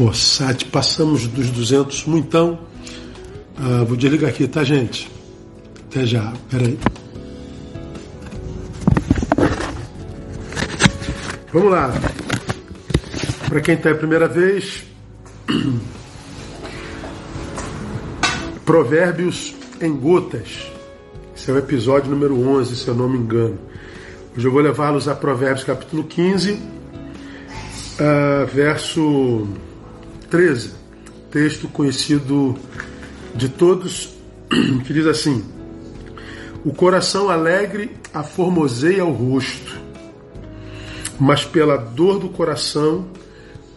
Poçate, passamos dos 200 muitão. Ah, vou desligar aqui, tá, gente? Até já, peraí. Vamos lá. Para quem está a primeira vez, Provérbios em Gotas. Esse é o episódio número 11, se eu não me engano. Hoje eu vou levá-los a Provérbios capítulo 15, uh, ah, verso 13. Texto conhecido de todos, que diz assim: O coração alegre aformoseia o rosto, mas pela dor do coração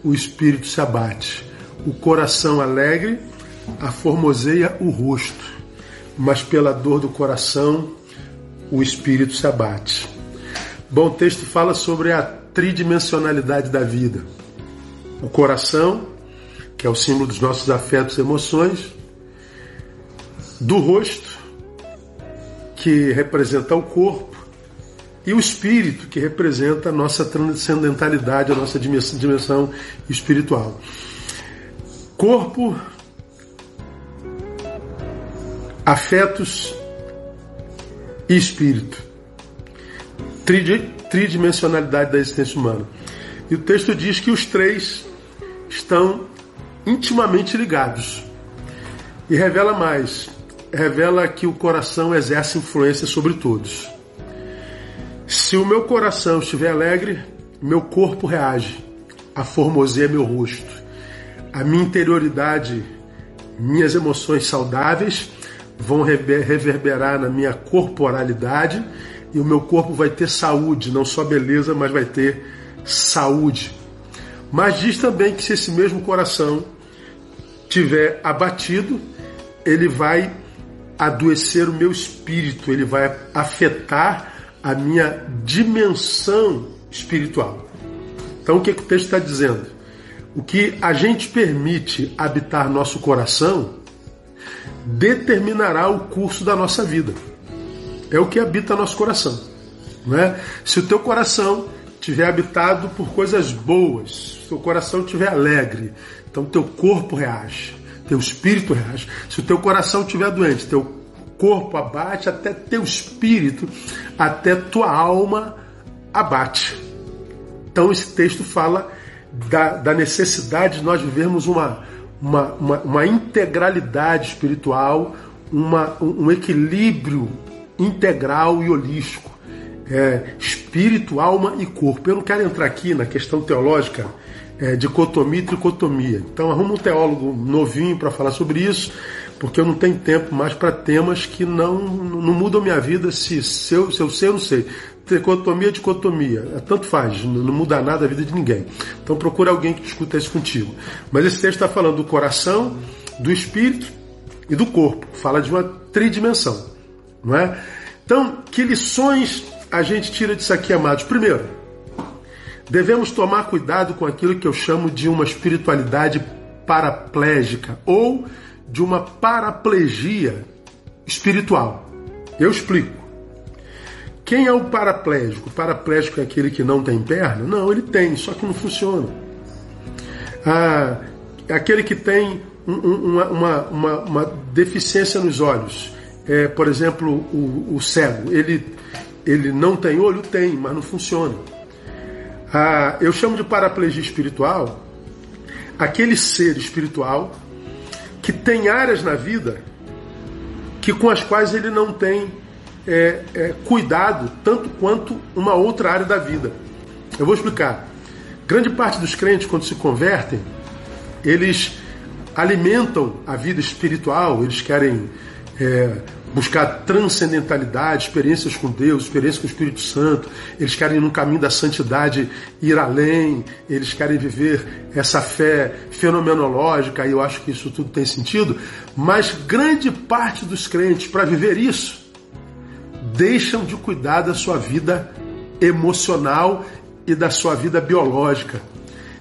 o espírito se abate. O coração alegre aformoseia o rosto, mas pela dor do coração o espírito se abate. Bom, o texto fala sobre a tridimensionalidade da vida. O coração, que é o símbolo dos nossos afetos e emoções, do rosto, que representa o corpo, e o espírito, que representa a nossa transcendentalidade, a nossa dimensão espiritual. Corpo, afetos e espírito. Tridimensionalidade da existência humana. E o texto diz que os três estão intimamente ligados. E revela mais: revela que o coração exerce influência sobre todos. Se o meu coração estiver alegre, meu corpo reage, a formoseia meu rosto. A minha interioridade, minhas emoções saudáveis vão reverberar na minha corporalidade e o meu corpo vai ter saúde, não só beleza, mas vai ter saúde. Mas diz também que se esse mesmo coração tiver abatido, ele vai adoecer o meu espírito, ele vai afetar a minha dimensão espiritual. Então o que, que o texto está dizendo? O que a gente permite habitar nosso coração determinará o curso da nossa vida. É o que habita nosso coração. Não é? Se o teu coração estiver habitado por coisas boas, se o teu coração estiver alegre, então teu corpo reage, teu espírito reage. Se o teu coração estiver doente, teu corpo abate, até teu espírito, até tua alma abate. Então esse texto fala da, da necessidade de nós vivermos uma, uma, uma, uma integralidade espiritual, uma, um equilíbrio integral e holístico. É, espírito, alma e corpo. Eu não quero entrar aqui na questão teológica é, dicotomia e tricotomia. Então arruma um teólogo novinho para falar sobre isso, porque eu não tenho tempo mais para temas que não, não mudam minha vida se, se, eu, se eu sei ou não sei tricotomia, dicotomia. É, tanto faz, não muda nada a vida de ninguém. Então procura alguém que discuta isso contigo. Mas esse texto está falando do coração, do espírito e do corpo. Fala de uma tridimensão. Não é? Então, que lições a gente tira disso aqui, amados? Primeiro, devemos tomar cuidado com aquilo que eu chamo de uma espiritualidade paraplégica ou de uma paraplegia espiritual. Eu explico. Quem é o paraplégico? O paraplégico é aquele que não tem perna? Não, ele tem, só que não funciona. Ah, aquele que tem um, uma, uma, uma, uma, deficiência nos olhos, é, por exemplo, o, o, cego, ele, ele não tem olho? Tem, mas não funciona. Ah, eu chamo de paraplegia espiritual aquele ser espiritual que tem áreas na vida que com as quais ele não tem é, é, cuidado tanto quanto uma outra área da vida. Eu vou explicar. Grande parte dos crentes, quando se convertem, eles alimentam a vida espiritual, eles querem é, buscar transcendentalidade, experiências com Deus, experiências com o Espírito Santo, eles querem, no caminho da santidade, ir além, eles querem viver essa fé fenomenológica, e eu acho que isso tudo tem sentido, mas grande parte dos crentes, para viver isso, deixam de cuidar da sua vida emocional e da sua vida biológica.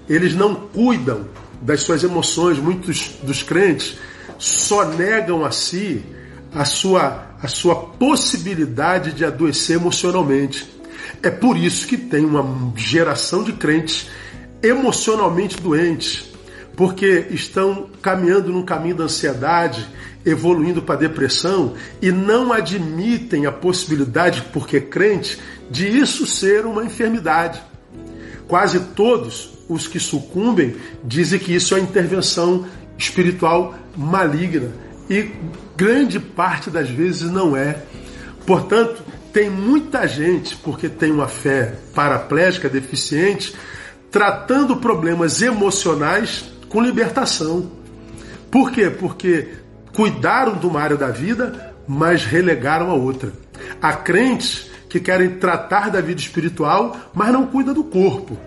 Eles não cuidam das suas emoções. Muitos dos crentes só negam a si a sua, a sua possibilidade de adoecer emocionalmente. É por isso que tem uma geração de crentes emocionalmente doentes, porque estão caminhando num caminho da ansiedade, evoluindo para depressão e não admitem a possibilidade, porque crente, de isso ser uma enfermidade. Quase todos os que sucumbem dizem que isso é intervenção espiritual maligna e grande parte das vezes não é. Portanto, tem muita gente, porque tem uma fé paraplégica deficiente, tratando problemas emocionais com libertação. Por quê? Porque cuidaram de uma área da vida, mas relegaram a outra. Há crentes que querem tratar da vida espiritual, mas não cuidam do corpo.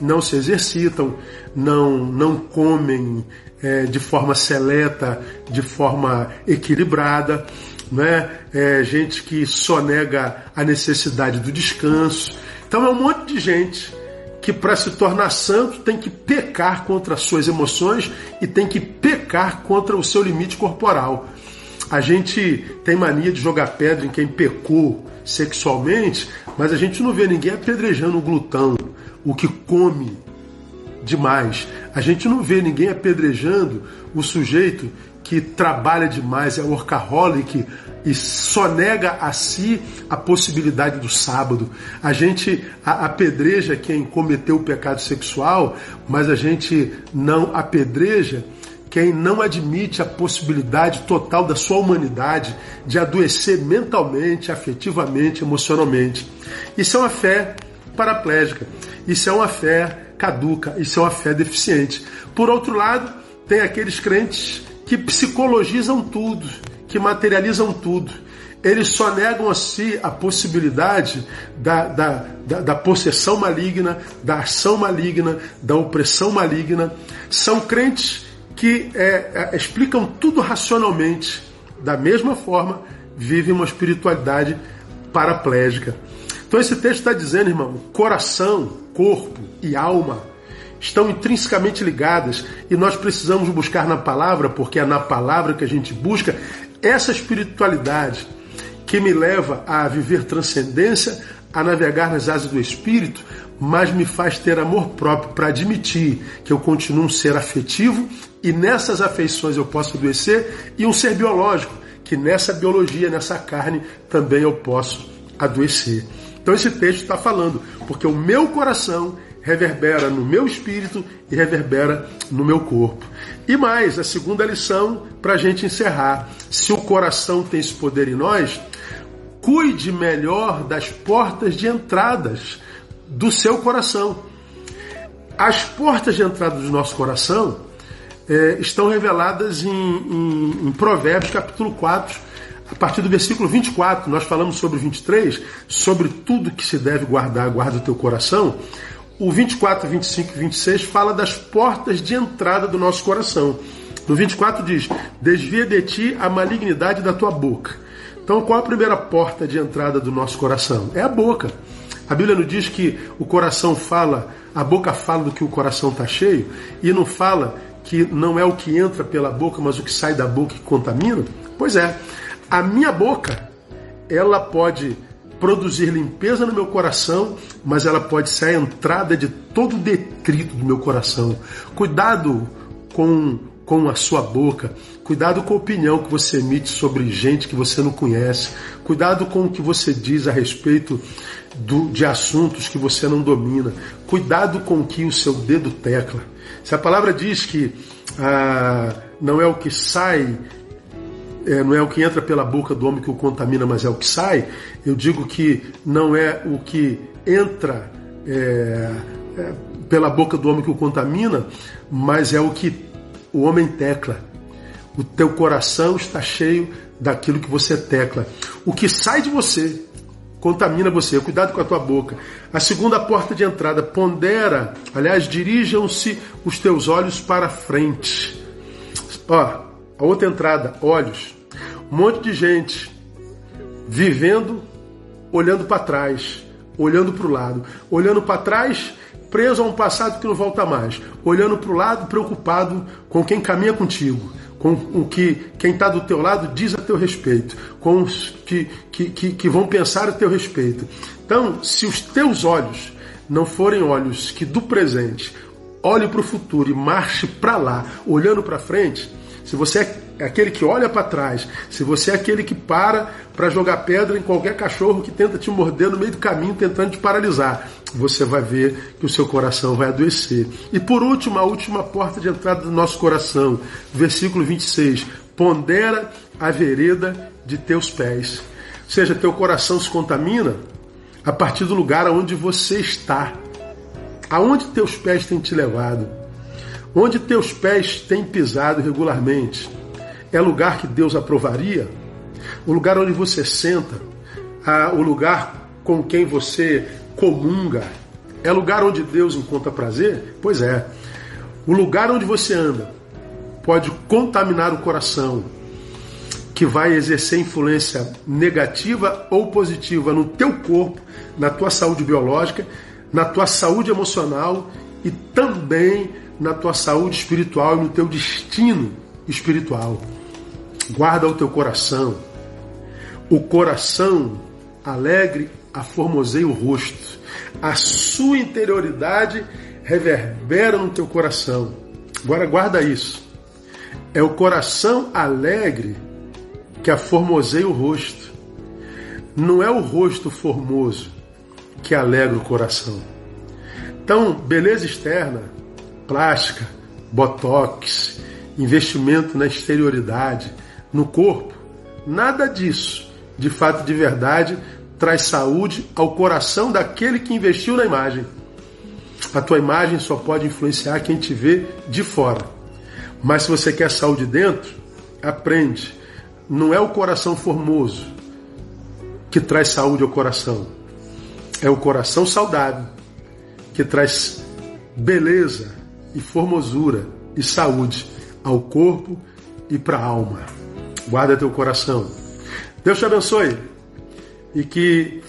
Não se exercitam, não, não comem é, de forma seleta, de forma equilibrada né? É gente que só nega a necessidade do descanso. Então é um monte de gente que para se tornar santo tem que pecar contra as suas emoções e tem que pecar contra o seu limite corporal. A gente tem mania de jogar pedra em quem pecou sexualmente, mas a gente não vê ninguém apedrejando o glutão, o que come demais. A gente não vê ninguém apedrejando o sujeito que trabalha demais, é workaholic e só nega a si a possibilidade do sábado. A gente apedreja quem cometeu o pecado sexual, mas a gente não apedreja quem não admite a possibilidade total da sua humanidade de adoecer mentalmente, afetivamente, emocionalmente. Isso é uma fé paraplégica, isso é uma fé caduca, isso é uma fé deficiente. Por outro lado, tem aqueles crentes que psicologizam tudo, que materializam tudo. Eles só negam a si a possibilidade da, da, da, da possessão maligna, da ação maligna, da opressão maligna. São crentes que é, é, explicam tudo racionalmente. Da mesma forma, vivem uma espiritualidade paraplégica. Então esse texto está dizendo, irmão, coração, corpo e alma estão intrinsecamente ligadas e nós precisamos buscar na palavra, porque é na palavra que a gente busca essa espiritualidade que me leva a viver transcendência, a navegar nas asas do espírito, mas me faz ter amor próprio para admitir que eu continuo um ser afetivo e nessas afeições eu posso adoecer, e um ser biológico, que nessa biologia, nessa carne, também eu posso adoecer. Então esse texto está falando, porque o meu coração reverbera no meu espírito e reverbera no meu corpo. E mais, a segunda lição para a gente encerrar: se o coração tem esse poder em nós, cuide melhor das portas de entradas do seu coração. As portas de entrada do nosso coração é, estão reveladas em, em, em Provérbios capítulo 4, a partir do versículo 24, nós falamos sobre o 23, sobre tudo que se deve guardar, guarda o teu coração. O 24, 25 e 26 fala das portas de entrada do nosso coração. No 24 diz: Desvia de ti a malignidade da tua boca. Então, qual a primeira porta de entrada do nosso coração? É a boca. A Bíblia nos diz que o coração fala, a boca fala do que o coração está cheio, e não fala que não é o que entra pela boca, mas o que sai da boca que contamina. Pois é, a minha boca, ela pode produzir limpeza no meu coração, mas ela pode ser a entrada de todo o detrito do meu coração. Cuidado com, com a sua boca, cuidado com a opinião que você emite sobre gente que você não conhece, cuidado com o que você diz a respeito do, de assuntos que você não domina, cuidado com o que o seu dedo tecla. Se a palavra diz que ah, não é o que sai é, não é o que entra pela boca do homem que o contamina, mas é o que sai, eu digo que não é o que entra é, é, pela boca do homem que o contamina, mas é o que o homem tecla. O teu coração está cheio daquilo que você tecla. O que sai de você contamina você. Cuidado com a tua boca. A segunda porta de entrada, pondera. Aliás, dirijam-se os teus olhos para frente. Ó, a outra entrada, olhos. Um monte de gente vivendo, olhando para trás, olhando para o lado, olhando para trás, preso a um passado que não volta mais, olhando para o lado, preocupado com quem caminha contigo, com o que quem está do teu lado diz a teu respeito, com os que, que, que, que vão pensar a teu respeito. Então, se os teus olhos não forem olhos que do presente olhe para o futuro e marche para lá, olhando para frente, se você é aquele que olha para trás, se você é aquele que para para jogar pedra em qualquer cachorro que tenta te morder no meio do caminho, tentando te paralisar, você vai ver que o seu coração vai adoecer. E por último, a última porta de entrada do nosso coração, versículo 26. Pondera a vereda de teus pés. Ou seja, teu coração se contamina a partir do lugar onde você está. Aonde teus pés têm te levado? Onde teus pés têm pisado regularmente? É lugar que Deus aprovaria? O lugar onde você senta? Ah, o lugar com quem você comunga? É lugar onde Deus encontra prazer? Pois é. O lugar onde você anda pode contaminar o coração, que vai exercer influência negativa ou positiva no teu corpo, na tua saúde biológica, na tua saúde emocional e também na tua saúde espiritual e no teu destino espiritual. Guarda o teu coração. O coração alegre aformoseia o rosto. A sua interioridade reverbera no teu coração. Agora guarda isso. É o coração alegre que aformoseia o rosto. Não é o rosto formoso que alegra o coração. Então, beleza externa, plástica, botox, investimento na exterioridade, no corpo. Nada disso, de fato de verdade, traz saúde ao coração daquele que investiu na imagem. A tua imagem só pode influenciar quem te vê de fora. Mas se você quer saúde dentro, aprende. Não é o coração formoso que traz saúde ao coração. É o coração saudável que traz beleza, e formosura e saúde ao corpo e para a alma. Guarda teu coração. Deus te abençoe e que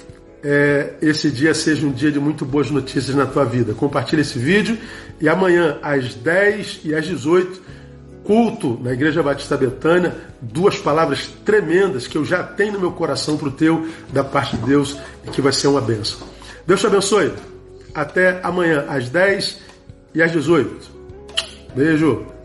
é, esse dia seja um dia de muito boas notícias na tua vida. Compartilhe esse vídeo e amanhã às 10 e às 18 culto na Igreja Batista Betânia, duas palavras tremendas que eu já tenho no meu coração para o teu, da parte de Deus, e que vai ser uma benção. Deus te abençoe. Até amanhã às 10 e às 18. Beijo!